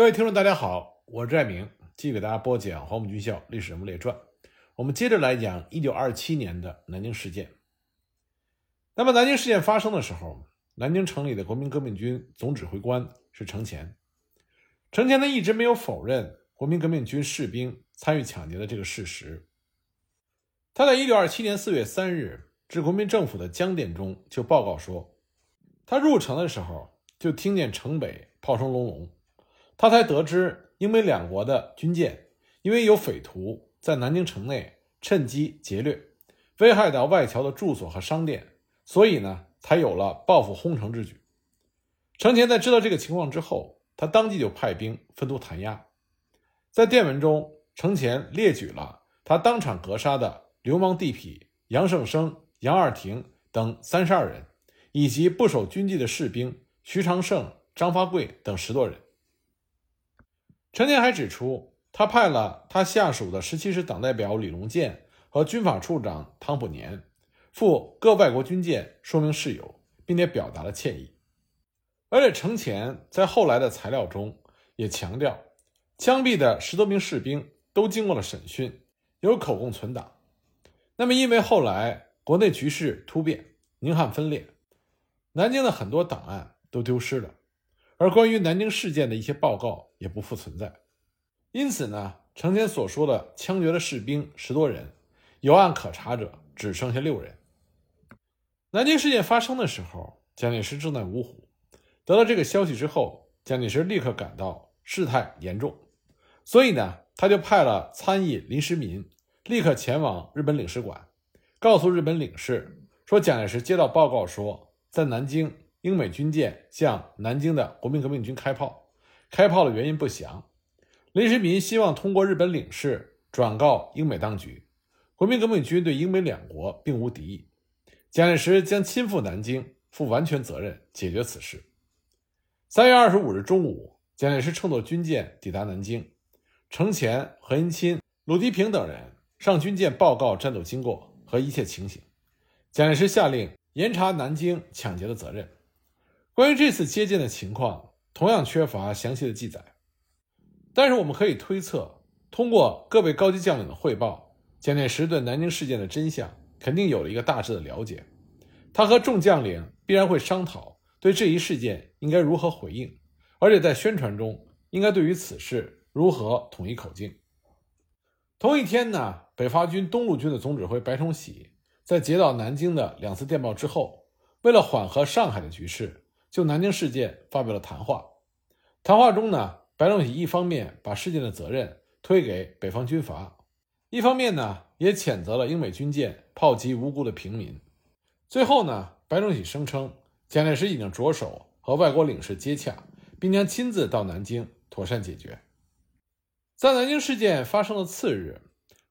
各位听众，大家好，我是爱明，继续给大家播讲《黄埔军校历史人物列传》。我们接着来讲一九二七年的南京事件。那么，南京事件发生的时候，南京城里的国民革命军总指挥官是程潜。程潜呢，一直没有否认国民革命军士兵参与抢劫的这个事实。他在一九二七年四月三日致国民政府的江电中就报告说，他入城的时候就听见城北炮声隆隆。他才得知，英美两国的军舰因为有匪徒在南京城内趁机劫掠，危害到外侨的住所和商店，所以呢，才有了报复轰城之举。程潜在知道这个情况之后，他当即就派兵分头弹压。在电文中，程潜列举了他当场格杀的流氓地痞杨胜生、杨二庭等三十二人，以及不守军纪的士兵徐长胜、张发贵等十多人。程潜还指出，他派了他下属的十七师党代表李隆健和军法处长汤普年赴各外国军舰说明事由，并且表达了歉意。而且程潜在后来的材料中也强调，枪毙的十多名士兵都经过了审讯，有口供存档。那么，因为后来国内局势突变，宁汉分裂，南京的很多档案都丢失了。而关于南京事件的一些报告也不复存在，因此呢，程潜所说的枪决的士兵十多人，有案可查者只剩下六人。南京事件发生的时候，蒋介石正在芜湖。得到这个消息之后，蒋介石立刻感到事态严重，所以呢，他就派了参议林时民立刻前往日本领事馆，告诉日本领事说，蒋介石接到报告说，在南京。英美军舰向南京的国民革命军开炮，开炮的原因不详。林时民希望通过日本领事转告英美当局，国民革命军对英美两国并无敌意，蒋介石将亲赴南京，负完全责任解决此事。三月二十五日中午，蒋介石乘坐军舰抵达南京，程潜、何应钦、鲁涤平等人上军舰报告战斗经过和一切情形。蒋介石下令严查南京抢劫的责任。关于这次接见的情况，同样缺乏详细的记载。但是我们可以推测，通过各位高级将领的汇报，蒋介石对南京事件的真相肯定有了一个大致的了解。他和众将领必然会商讨对这一事件应该如何回应，而且在宣传中应该对于此事如何统一口径。同一天呢，北伐军东路军的总指挥白崇禧在接到南京的两次电报之后，为了缓和上海的局势。就南京事件发表了谈话。谈话中呢，白崇禧一方面把事件的责任推给北方军阀，一方面呢也谴责了英美军舰炮击无辜的平民。最后呢，白崇禧声称蒋介石已经着手和外国领事接洽，并将亲自到南京妥善解决。在南京事件发生的次日，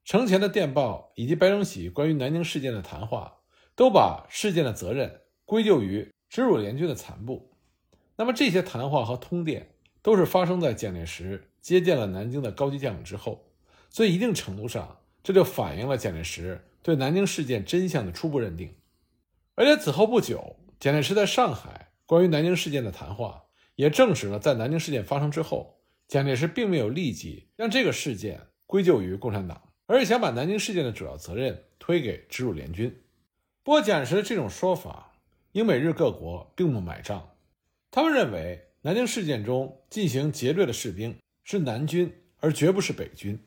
程潜的电报以及白崇禧关于南京事件的谈话，都把事件的责任归咎于。直鲁联军的残部，那么这些谈话和通电都是发生在蒋介石接见了南京的高级将领之后，所以一定程度上这就反映了蒋介石对南京事件真相的初步认定。而且此后不久，蒋介石在上海关于南京事件的谈话也证实了，在南京事件发生之后，蒋介石并没有立即将这个事件归咎于共产党，而是想把南京事件的主要责任推给直鲁联军。不过，蒋介石的这种说法。英美日各国并不买账，他们认为南京事件中进行劫掠的士兵是南军，而绝不是北军。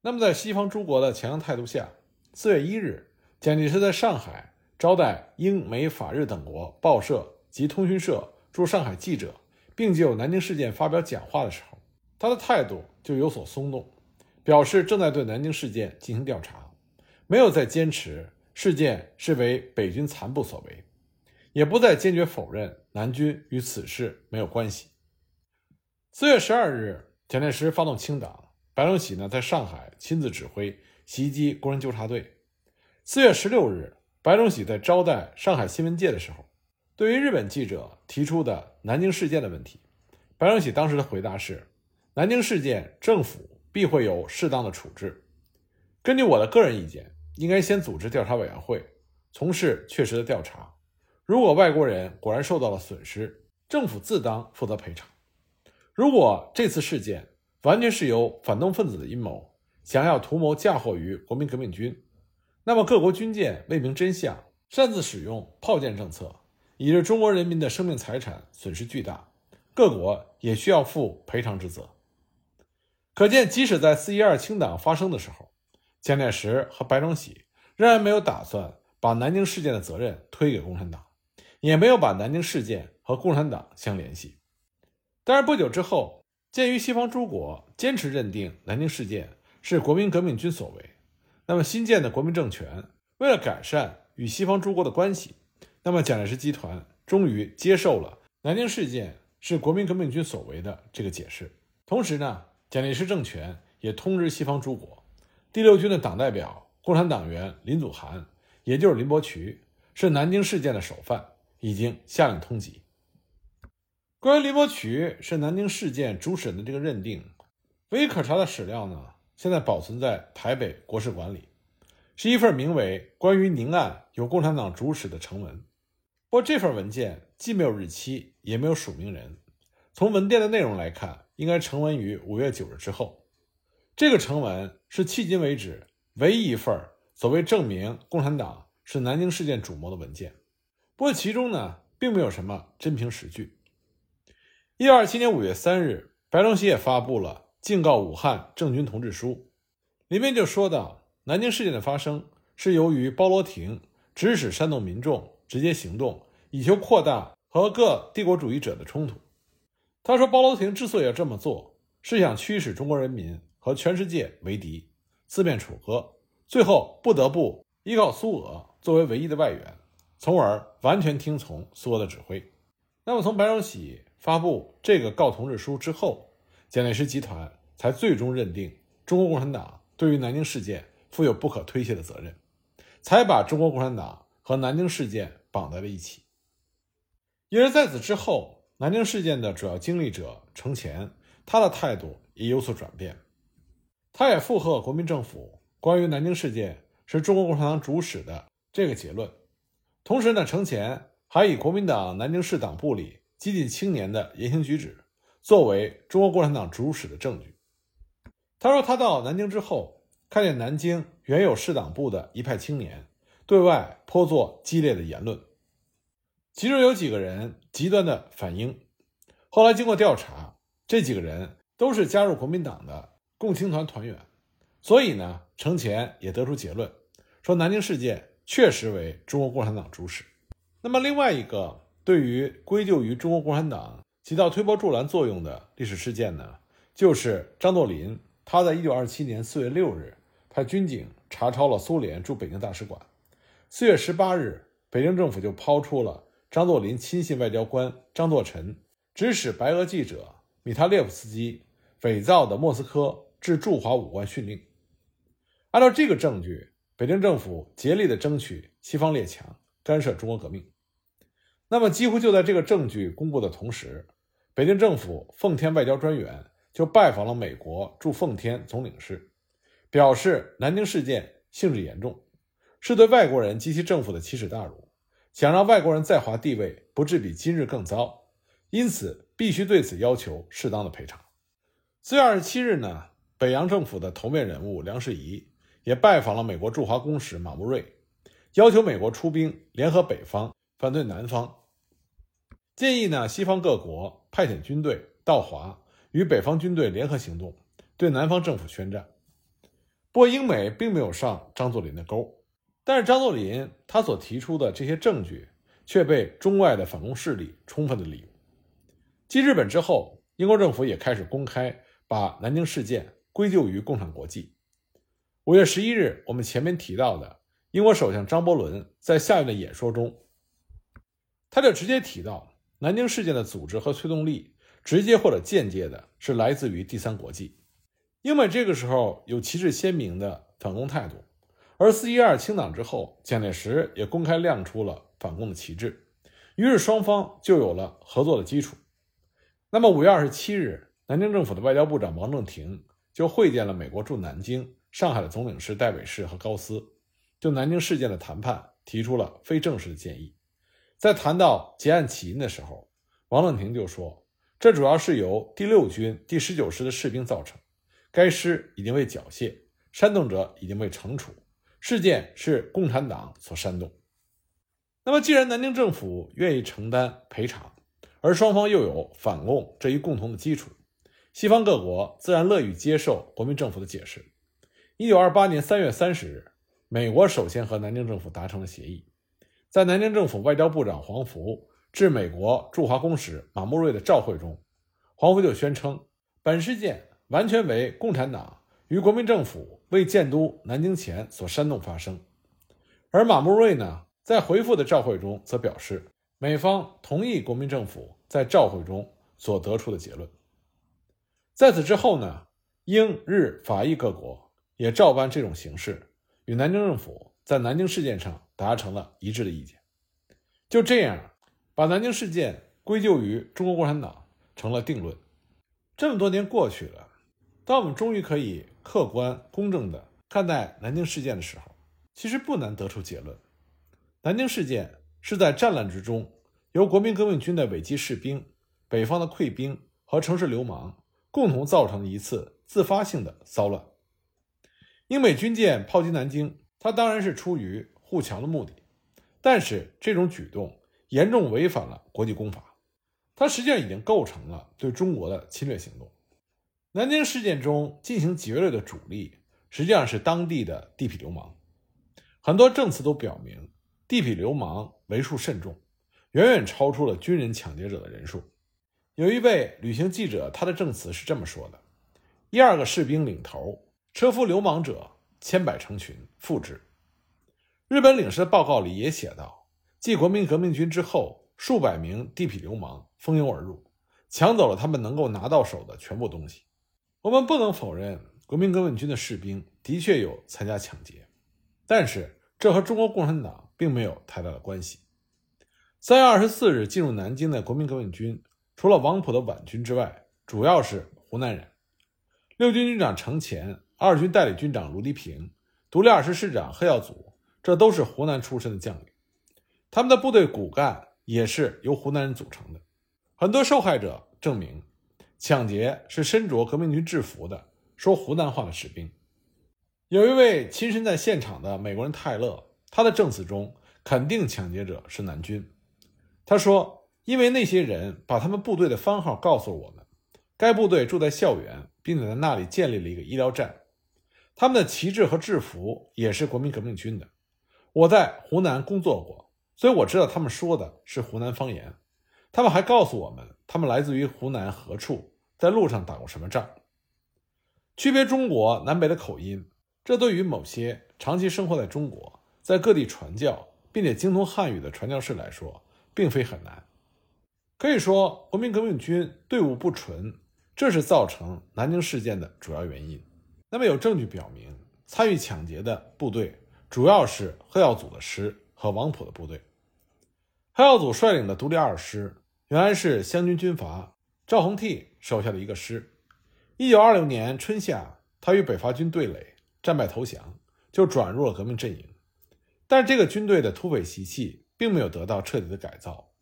那么，在西方诸国的强硬态度下，四月一日，蒋介石在上海招待英美法日等国报社及通讯社驻上海记者，并就南京事件发表讲话的时候，他的态度就有所松动，表示正在对南京事件进行调查，没有再坚持事件是为北军残部所为。也不再坚决否认南军与此事没有关系。四月十二日，蒋介石发动清党，白崇禧呢在上海亲自指挥袭击工人纠察队。四月十六日，白崇禧在招待上海新闻界的时候，对于日本记者提出的南京事件的问题，白崇禧当时的回答是：南京事件政府必会有适当的处置。根据我的个人意见，应该先组织调查委员会，从事确实的调查。如果外国人果然受到了损失，政府自当负责赔偿。如果这次事件完全是由反动分子的阴谋，想要图谋嫁祸于国民革命军，那么各国军舰未明真相，擅自使用炮舰政策，以致中国人民的生命财产损失巨大，各国也需要负赔偿之责。可见，即使在四一二清党发生的时候，蒋介石和白崇禧仍然没有打算把南京事件的责任推给共产党，也没有把南京事件和共产党相联系。但是不久之后，鉴于西方诸国坚持认定南京事件是国民革命军所为，那么新建的国民政权为了改善与西方诸国的关系，那么蒋介石集团终于接受了南京事件是国民革命军所为的这个解释。同时呢。蒋介石政权也通知西方诸国，第六军的党代表共产党员林祖涵，也就是林伯渠，是南京事件的首犯，已经下令通缉。关于林伯渠是南京事件主使人的这个认定，唯一可查的史料呢，现在保存在台北国史馆里，是一份名为《关于宁案由共产党主使的成文》。不过这份文件既没有日期，也没有署名人。从文件的内容来看，应该成文于五月九日之后。这个成文是迄今为止唯一一份所谓证明共产党是南京事件主谋的文件。不过其中呢，并没有什么真凭实据。一九二七年五月三日，白崇禧也发布了《敬告武汉政军同志书》，里面就说到，南京事件的发生是由于包罗廷指使煽动民众直接行动，以求扩大和各帝国主义者的冲突。他说：“包罗廷之所以要这么做，是想驱使中国人民和全世界为敌，四面楚歌，最后不得不依靠苏俄作为唯一的外援，从而完全听从苏俄的指挥。”那么，从白崇禧发布这个告同志书之后，蒋介石集团才最终认定中国共产党对于南京事件负有不可推卸的责任，才把中国共产党和南京事件绑在了一起。因而在此之后。南京事件的主要经历者程潜，他的态度也有所转变，他也附和国民政府关于南京事件是中国共产党主使的这个结论。同时呢，程潜还以国民党南京市党部里激进青年的言行举止作为中国共产党主使的证据。他说，他到南京之后，看见南京原有市党部的一派青年对外颇作激烈的言论。其中有几个人极端的反英，后来经过调查，这几个人都是加入国民党的共青团团员，所以呢，程潜也得出结论，说南京事件确实为中国共产党主使。那么另外一个对于归咎于中国共产党起到推波助澜作用的历史事件呢，就是张作霖他在一九二七年四月六日派军警查抄了苏联驻北京大使馆，四月十八日，北京政府就抛出了。张作霖亲信外交官张作臣指使白俄记者米塔列夫斯基伪造的莫斯科致驻华武官训令。按照这个证据，北京政府竭力的争取西方列强干涉中国革命。那么，几乎就在这个证据公布的同时，北京政府奉天外交专员就拜访了美国驻奉天总领事，表示南京事件性质严重，是对外国人及其政府的奇耻大辱。想让外国人在华地位不至比今日更糟，因此必须对此要求适当的赔偿。四月二十七日呢，北洋政府的头面人物梁士仪也拜访了美国驻华公使马慕瑞，要求美国出兵联合北方反对南方，建议呢西方各国派遣军队到华与北方军队联合行动，对南方政府宣战。不过英美并没有上张作霖的钩。但是张作霖他所提出的这些证据却被中外的反共势力充分的利用。继日本之后，英国政府也开始公开把南京事件归咎于共产国际。五月十一日，我们前面提到的英国首相张伯伦在下院的演说中，他就直接提到南京事件的组织和推动力，直接或者间接的是来自于第三国际。英美这个时候有旗帜鲜明的反共态度。而四一二清党之后，蒋介石也公开亮出了反共的旗帜，于是双方就有了合作的基础。那么五月二十七日，南京政府的外交部长王正廷就会见了美国驻南京、上海的总领事戴伟士和高斯，就南京事件的谈判提出了非正式的建议。在谈到结案起因的时候，王正廷就说：“这主要是由第六军第十九师的士兵造成。该师已经被缴械，煽动者已经被惩处，事件是共产党所煽动。那么，既然南京政府愿意承担赔偿，而双方又有反共这一共同的基础，西方各国自然乐于接受国民政府的解释。一九二八年三月三十日，美国首先和南京政府达成了协议，在南京政府外交部长黄福致美国驻华公使马穆瑞的照会中，黄福就宣称本事件完全为共产党与国民政府为建都南京前所煽动发生，而马穆瑞呢？在回复的照会中，则表示美方同意国民政府在照会中所得出的结论。在此之后呢，英日法意各国也照搬这种形式，与南京政府在南京事件上达成了一致的意见。就这样，把南京事件归咎于中国共产党成了定论。这么多年过去了，当我们终于可以客观公正地看待南京事件的时候，其实不难得出结论。南京事件是在战乱之中，由国民革命军的伪击士兵、北方的溃兵和城市流氓共同造成的一次自发性的骚乱。英美军舰炮击南京，它当然是出于护墙的目的，但是这种举动严重违反了国际公法，它实际上已经构成了对中国的侵略行动。南京事件中进行劫掠的主力实际上是当地的地痞流氓，很多证词都表明。地痞流氓为数甚众，远远超出了军人抢劫者的人数。有一位旅行记者，他的证词是这么说的：一二个士兵领头，车夫流氓者千百成群，复之。日本领事的报告里也写道：继国民革命军之后，数百名地痞流氓蜂拥而入，抢走了他们能够拿到手的全部东西。我们不能否认国民革命军的士兵的确有参加抢劫，但是这和中国共产党。并没有太大的关系。三月二十四日进入南京的国民革命军，除了王普的皖军之外，主要是湖南人。六军军长程潜、二军代理军长卢迪平、独立二师师长贺耀祖，这都是湖南出身的将领。他们的部队骨干也是由湖南人组成的。很多受害者证明，抢劫是身着革命军制服的、说湖南话的士兵。有一位亲身在现场的美国人泰勒。他的证词中肯定抢劫者是南军。他说：“因为那些人把他们部队的番号告诉了我们，该部队住在校园，并且在那里建立了一个医疗站。他们的旗帜和制服也是国民革命军的。我在湖南工作过，所以我知道他们说的是湖南方言。他们还告诉我们，他们来自于湖南何处，在路上打过什么仗。区别中国南北的口音，这对于某些长期生活在中国。”在各地传教，并且精通汉语的传教士来说，并非很难。可以说，国民革命军队伍不纯，这是造成南京事件的主要原因。那么，有证据表明，参与抢劫的部队主要是贺耀祖的师和王普的部队。贺耀祖率领的独立二师，原来是湘军军阀赵恒惕手下的一个师。一九二六年春夏，他与北伐军对垒，战败投降，就转入了革命阵营。但是这个军队的土匪习气并没有得到彻底的改造。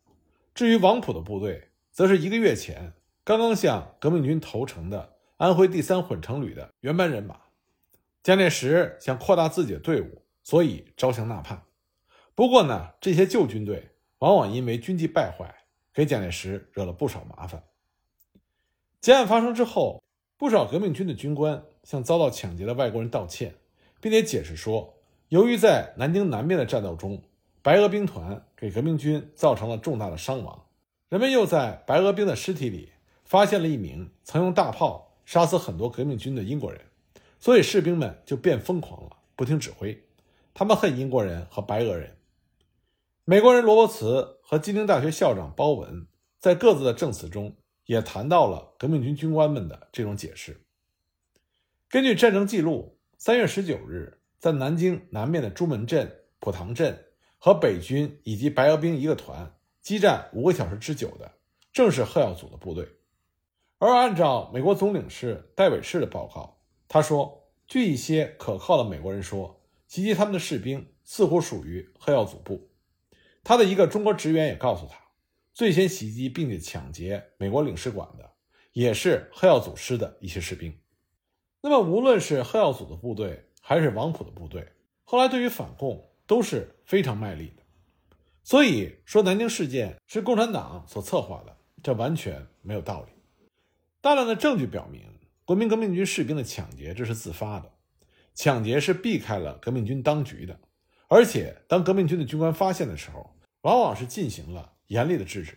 至于王普的部队，则是一个月前刚刚向革命军投诚的安徽第三混成旅的原班人马。蒋介石想扩大自己的队伍，所以招降纳叛。不过呢，这些旧军队往往因为军纪败坏，给蒋介石惹了不少麻烦。劫案发生之后，不少革命军的军官向遭到抢劫的外国人道歉，并且解释说。由于在南京南面的战斗中，白俄兵团给革命军造成了重大的伤亡，人们又在白俄兵的尸体里发现了一名曾用大炮杀死很多革命军的英国人，所以士兵们就变疯狂了，不听指挥。他们恨英国人和白俄人。美国人罗伯茨和金陵大学校长包文在各自的证词中也谈到了革命军军官们的这种解释。根据战争记录，三月十九日。在南京南面的朱门镇、普塘镇和北军以及白俄兵一个团激战五个小时之久的，正是贺耀祖的部队。而按照美国总领事戴维士的报告，他说，据一些可靠的美国人说，袭击他们的士兵似乎属于黑耀祖部。他的一个中国职员也告诉他，最先袭击并且抢劫美国领事馆的，也是黑耀祖师的一些士兵。那么，无论是黑耀祖的部队，还是王普的部队，后来对于反共都是非常卖力的。所以说，南京事件是共产党所策划的，这完全没有道理。大量的证据表明，国民革命军士兵的抢劫这是自发的，抢劫是避开了革命军当局的，而且当革命军的军官发现的时候，往往是进行了严厉的制止。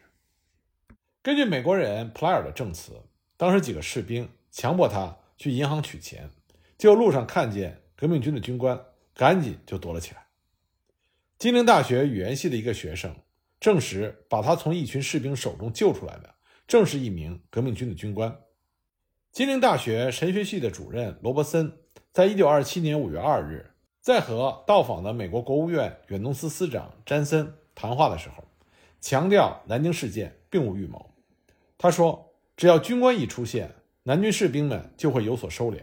根据美国人普莱尔的证词，当时几个士兵强迫他去银行取钱，就路上看见革命军的军官，赶紧就躲了起来。金陵大学语言系的一个学生证实，把他从一群士兵手中救出来的。正是一名革命军的军官。金陵大学神学系的主任罗伯森，在一九二七年五月二日，在和到访的美国国务院远东司司长詹森谈话的时候，强调南京事件并无预谋。他说：“只要军官一出现，南军士兵们就会有所收敛。”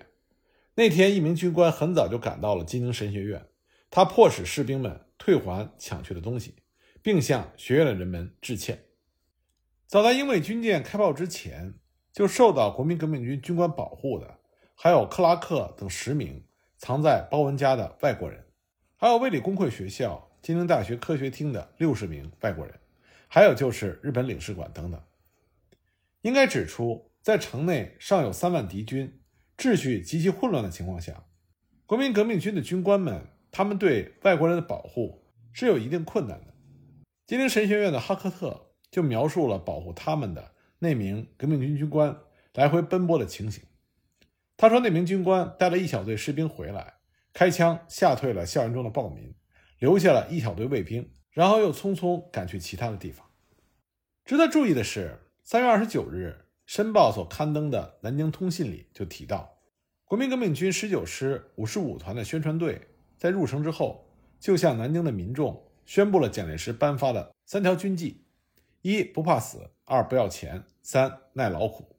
那天，一名军官很早就赶到了金陵神学院，他迫使士兵们退还抢去的东西，并向学院的人们致歉。早在英美军舰开炮之前，就受到国民革命军军官保护的，还有克拉克等十名藏在包文家的外国人，还有卫理公会学校、金陵大学科学厅的六十名外国人，还有就是日本领事馆等等。应该指出，在城内尚有三万敌军，秩序极其混乱的情况下，国民革命军的军官们，他们对外国人的保护是有一定困难的。金陵神学院的哈克特。就描述了保护他们的那名革命军军官来回奔波的情形。他说，那名军官带了一小队士兵回来，开枪吓退了校园中的暴民，留下了一小队卫兵，然后又匆匆赶去其他的地方。值得注意的是，三月二十九日，《申报》所刊登的《南京通信》里就提到，国民革命军十九师五十五团的宣传队在入城之后，就向南京的民众宣布了蒋介石颁发的三条军纪。一不怕死，二不要钱，三耐劳苦。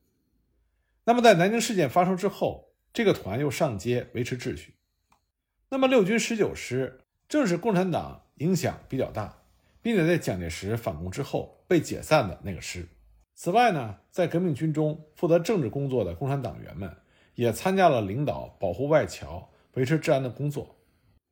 那么在南京事件发生之后，这个团又上街维持秩序。那么六军十九师正是共产党影响比较大，并且在蒋介石反攻之后被解散的那个师。此外呢，在革命军中负责政治工作的共产党员们也参加了领导保护外侨、维持治安的工作。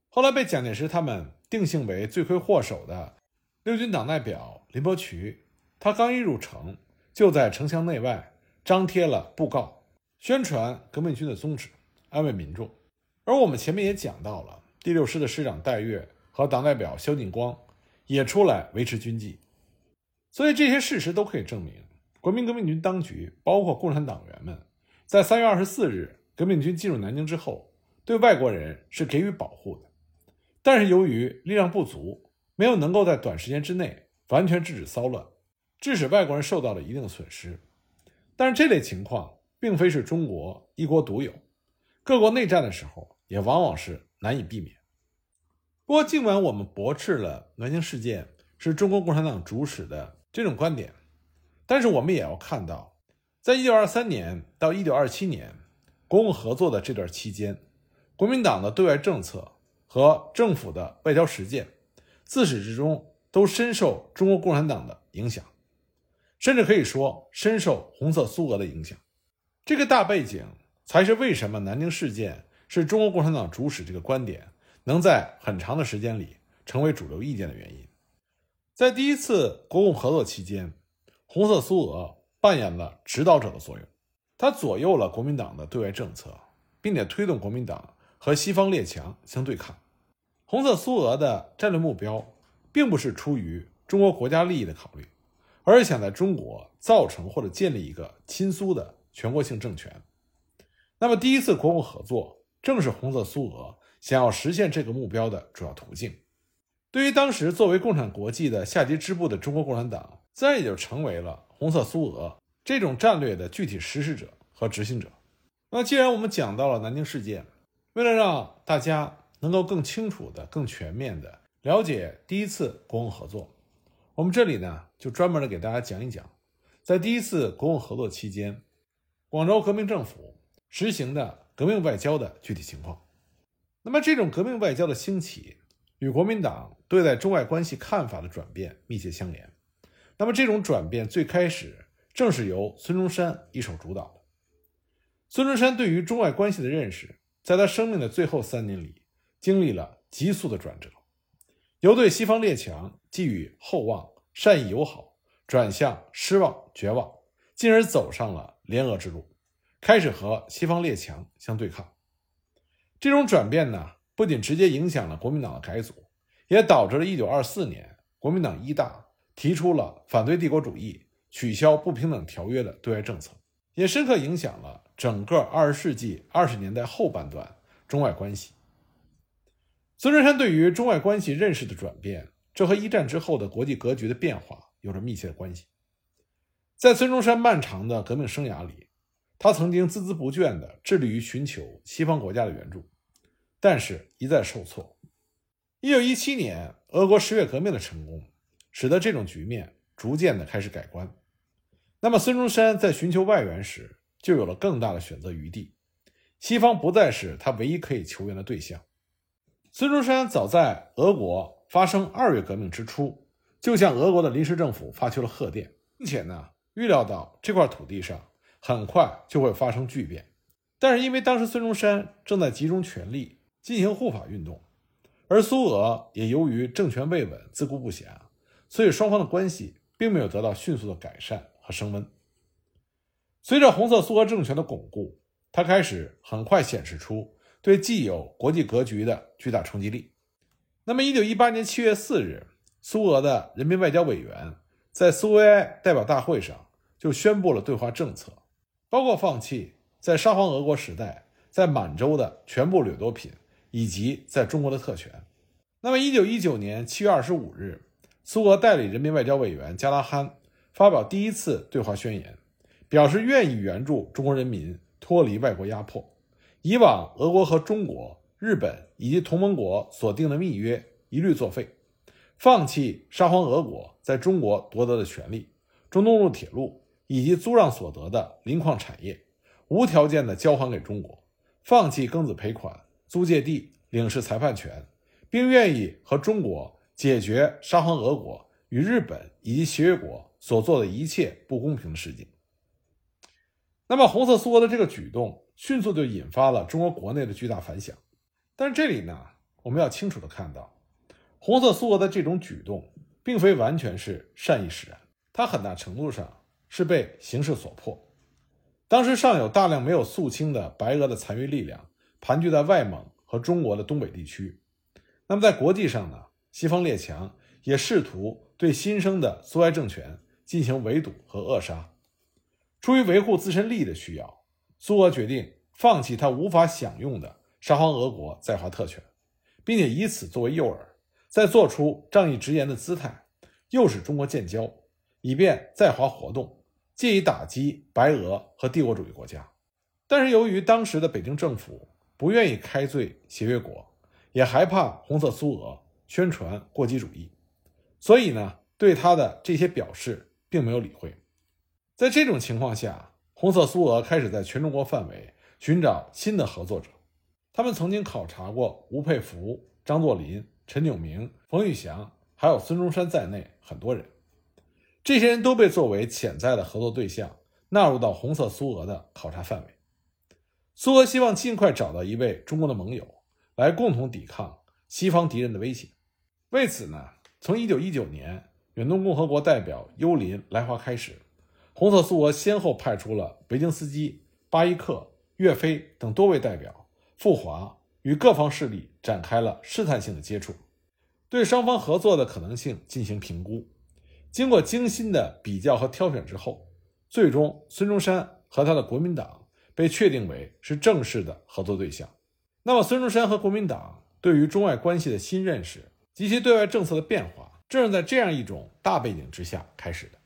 后来被蒋介石他们定性为罪魁祸首的。六军党代表林伯渠，他刚一入城，就在城墙内外张贴了布告，宣传革命军的宗旨，安慰民众。而我们前面也讲到了，第六师的师长戴月和党代表萧劲光也出来维持军纪。所以这些事实都可以证明，国民革命军当局，包括共产党员们，在三月二十四日革命军进入南京之后，对外国人是给予保护的。但是由于力量不足。没有能够在短时间之内完全制止骚乱，致使外国人受到了一定的损失。但是这类情况并非是中国一国独有，各国内战的时候也往往是难以避免。不过，尽管我们驳斥了南京事件是中国共产党主使的这种观点，但是我们也要看到，在一九二三年到一九二七年国共合作的这段期间，国民党的对外政策和政府的外交实践。自始至终都深受中国共产党的影响，甚至可以说深受红色苏俄的影响。这个大背景才是为什么南京事件是中国共产党主使这个观点能在很长的时间里成为主流意见的原因。在第一次国共合作期间，红色苏俄扮演了指导者的作用，它左右了国民党的对外政策，并且推动国民党和西方列强相对抗。红色苏俄的战略目标，并不是出于中国国家利益的考虑，而是想在中国造成或者建立一个亲苏的全国性政权。那么，第一次国共合作正是红色苏俄想要实现这个目标的主要途径。对于当时作为共产国际的下级支部的中国共产党，自然也就成为了红色苏俄这种战略的具体实施者和执行者。那既然我们讲到了南京事件，为了让大家。能够更清楚的、更全面的了解第一次国共合作，我们这里呢就专门的给大家讲一讲，在第一次国共合作期间，广州革命政府实行的革命外交的具体情况。那么，这种革命外交的兴起与国民党对待中外关系看法的转变密切相连，那么这种转变最开始正是由孙中山一手主导的。孙中山对于中外关系的认识，在他生命的最后三年里，经历了急速的转折，由对西方列强寄予厚望、善意友好，转向失望、绝望，进而走上了联俄之路，开始和西方列强相对抗。这种转变呢，不仅直接影响了国民党的改组，也导致了1924年国民党一大提出了反对帝国主义、取消不平等条约的对外政策，也深刻影响了整个20世纪20年代后半段中外关系。孙中山对于中外关系认识的转变，这和一战之后的国际格局的变化有着密切的关系。在孙中山漫长的革命生涯里，他曾经孜孜不倦地致力于寻求西方国家的援助。但是，一再受挫。一九一七年，俄国十月革命的成功，使得这种局面逐渐的开始改观。那么，孙中山在寻求外援时，就有了更大的选择余地。西方不再是他唯一可以求援的对象。孙中山早在俄国发生二月革命之初，就向俄国的临时政府发去了贺电，并且呢，预料到这块土地上很快就会发生巨变。但是，因为当时孙中山正在集中全力。进行护法运动，而苏俄也由于政权未稳、自顾不暇，所以双方的关系并没有得到迅速的改善和升温。随着红色苏俄政权的巩固，它开始很快显示出对既有国际格局的巨大冲击力。那么，一九一八年七月四日，苏俄的人民外交委员在苏维埃代表大会上就宣布了对华政策，包括放弃在沙皇俄国时代在满洲的全部掠夺品。以及在中国的特权。那么，一九一九年七月二十五日，苏俄代理人民外交委员加拉罕发表第一次对华宣言，表示愿意援助中国人民脱离外国压迫。以往俄国和中国、日本以及同盟国所定的密约一律作废，放弃沙皇俄国在中国夺得的权利，中东路铁路以及租让所得的磷矿产业，无条件的交还给中国，放弃庚子赔款。租借地、领事裁判权，并愿意和中国解决沙皇俄国与日本以及协约国所做的一切不公平的事情。那么，红色苏俄的这个举动迅速就引发了中国国内的巨大反响。但是这里呢，我们要清楚的看到，红色苏俄的这种举动并非完全是善意使然，它很大程度上是被形势所迫。当时尚有大量没有肃清的白俄的残余力量。盘踞在外蒙和中国的东北地区，那么在国际上呢，西方列强也试图对新生的苏维埃政权进行围堵和扼杀。出于维护自身利益的需要，苏俄决定放弃他无法享用的沙皇俄国在华特权，并且以此作为诱饵，再做出仗义直言的姿态，诱使中国建交，以便在华活动，借以打击白俄和帝国主义国家。但是由于当时的北京政府，不愿意开罪协约国，也害怕红色苏俄宣传过激主义，所以呢，对他的这些表示并没有理会。在这种情况下，红色苏俄开始在全中国范围寻找新的合作者。他们曾经考察过吴佩孚、张作霖、陈炯明、冯玉祥，还有孙中山在内很多人，这些人都被作为潜在的合作对象纳入到红色苏俄的考察范围。苏俄希望尽快找到一位中国的盟友，来共同抵抗西方敌人的威胁。为此呢，从1919年远东共和国代表幽林来华开始，红色苏俄先后派出了维京斯基、巴伊克、岳飞等多位代表赴华，与各方势力展开了试探性的接触，对双方合作的可能性进行评估。经过精心的比较和挑选之后，最终孙中山和他的国民党。被确定为是正式的合作对象。那么，孙中山和国民党对于中外关系的新认识及其对外政策的变化，正是在这样一种大背景之下开始的。